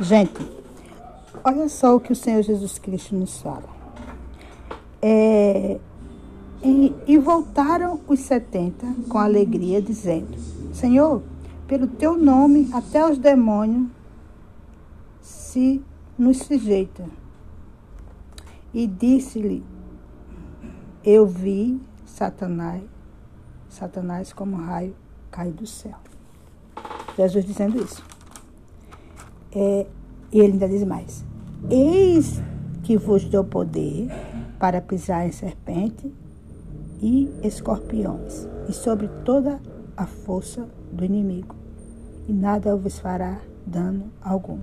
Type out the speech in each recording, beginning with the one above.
Gente, olha só o que o Senhor Jesus Cristo nos fala. É, e, e voltaram os setenta com alegria, dizendo: Senhor, pelo teu nome até os demônios se nos sujeitam. E disse-lhe: Eu vi Satanás, Satanás como raio cair do céu. Jesus dizendo isso. É, e ele ainda diz mais: Eis que vos dou poder para pisar em serpente e escorpiões, e sobre toda a força do inimigo, e nada vos fará dano algum.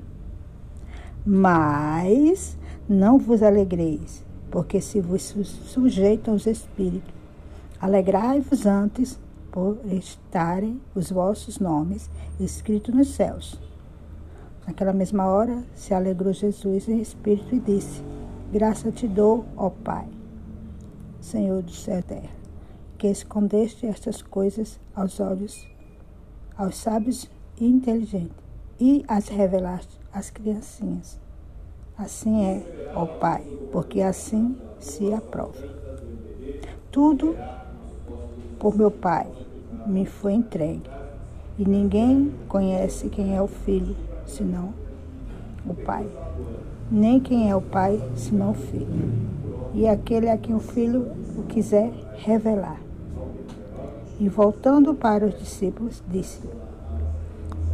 Mas não vos alegreis, porque se vos sujeitam os espíritos, alegrai-vos antes por estarem os vossos nomes escritos nos céus. Naquela mesma hora se alegrou Jesus em espírito e disse: Graça te dou, ó Pai, Senhor do céu e terra, que escondeste estas coisas aos olhos, aos sábios e inteligentes, e as revelaste às criancinhas. Assim é, ó Pai, porque assim se aprove. Tudo por meu Pai me foi entregue, e ninguém conhece quem é o Filho, senão o Pai. Nem quem é o Pai, senão o Filho. E aquele a quem o Filho o quiser revelar. E voltando para os discípulos, disse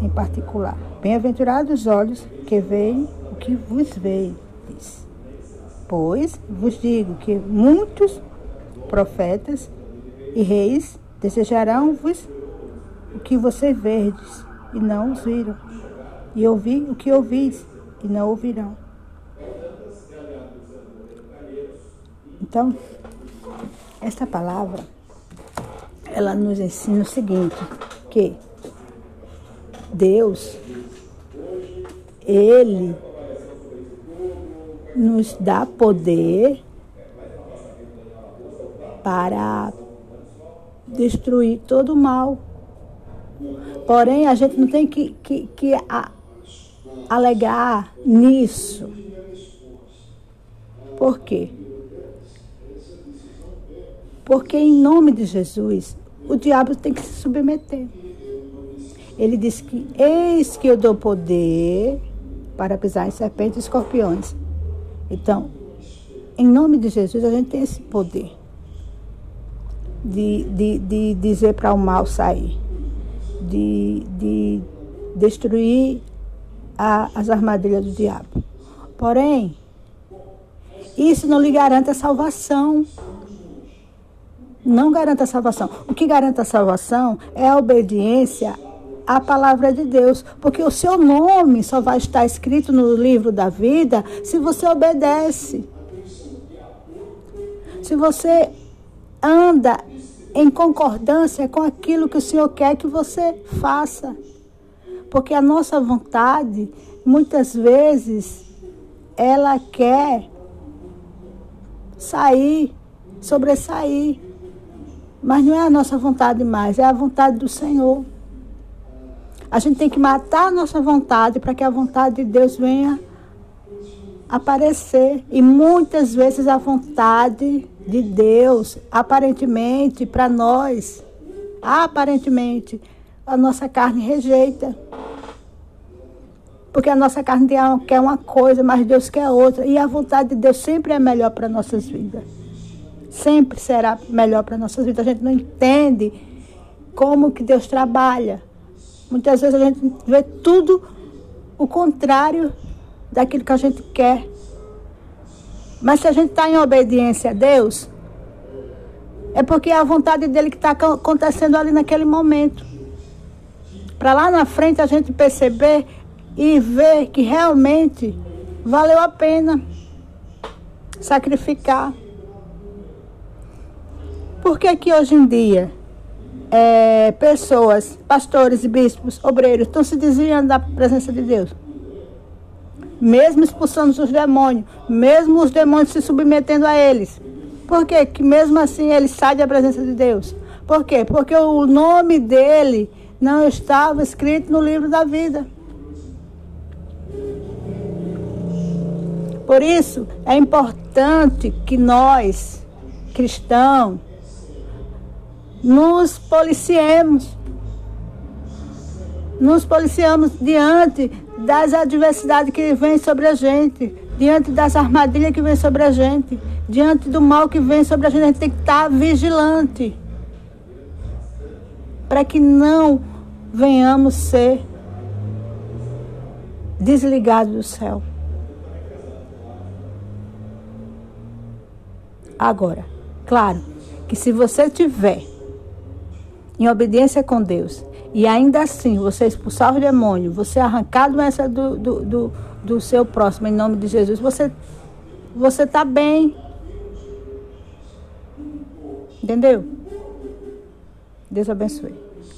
em particular: Bem-aventurados os olhos que veem o que vos veem, disse. Pois vos digo que muitos profetas e reis desejarão-vos o que vocês verdes e não os viram, e ouvir o que ouvis e não ouvirão. Então, esta palavra ela nos ensina o seguinte, que Deus ele nos dá poder para destruir todo o mal. Porém, a gente não tem que, que, que a, alegar nisso. Por quê? Porque em nome de Jesus, o diabo tem que se submeter. Ele disse que eis que eu dou poder para pisar em serpentes e escorpiões. Então, em nome de Jesus, a gente tem esse poder de, de, de dizer para o mal sair, de, de destruir a, as armadilhas do diabo. Porém, isso não lhe garante a salvação. Não garante a salvação. O que garante a salvação é a obediência à palavra de Deus. Porque o seu nome só vai estar escrito no livro da vida se você obedece. Se você anda em concordância com aquilo que o Senhor quer que você faça. Porque a nossa vontade, muitas vezes, ela quer sair, sobressair. Mas não é a nossa vontade mais, é a vontade do Senhor. A gente tem que matar a nossa vontade para que a vontade de Deus venha aparecer. E muitas vezes a vontade de Deus, aparentemente, para nós, aparentemente, a nossa carne rejeita. Porque a nossa carne quer uma coisa, mas Deus quer outra. E a vontade de Deus sempre é melhor para nossas vidas. Sempre será melhor para nossas vidas. A gente não entende como que Deus trabalha. Muitas vezes a gente vê tudo o contrário daquilo que a gente quer. Mas se a gente está em obediência a Deus, é porque é a vontade dele que está acontecendo ali naquele momento. Para lá na frente a gente perceber e ver que realmente valeu a pena sacrificar. Por que que hoje em dia é, pessoas, pastores bispos, obreiros, estão se desviando da presença de Deus? Mesmo expulsando os demônios, mesmo os demônios se submetendo a eles. Por quê? Que mesmo assim ele sai da presença de Deus. Por quê? Porque o nome dele não estava escrito no livro da vida. Por isso, é importante que nós, cristãos, nos policiemos. Nos policiamos diante das adversidades que vêm sobre a gente, diante das armadilhas que vêm sobre a gente, diante do mal que vem sobre a gente. A gente tem que estar vigilante para que não venhamos ser desligados do céu. Agora, claro que se você tiver em obediência com Deus e ainda assim você expulsar o demônio, você arrancar a doença do, do, do, do seu próximo em nome de Jesus, você você está bem. Entendeu? Deus abençoe.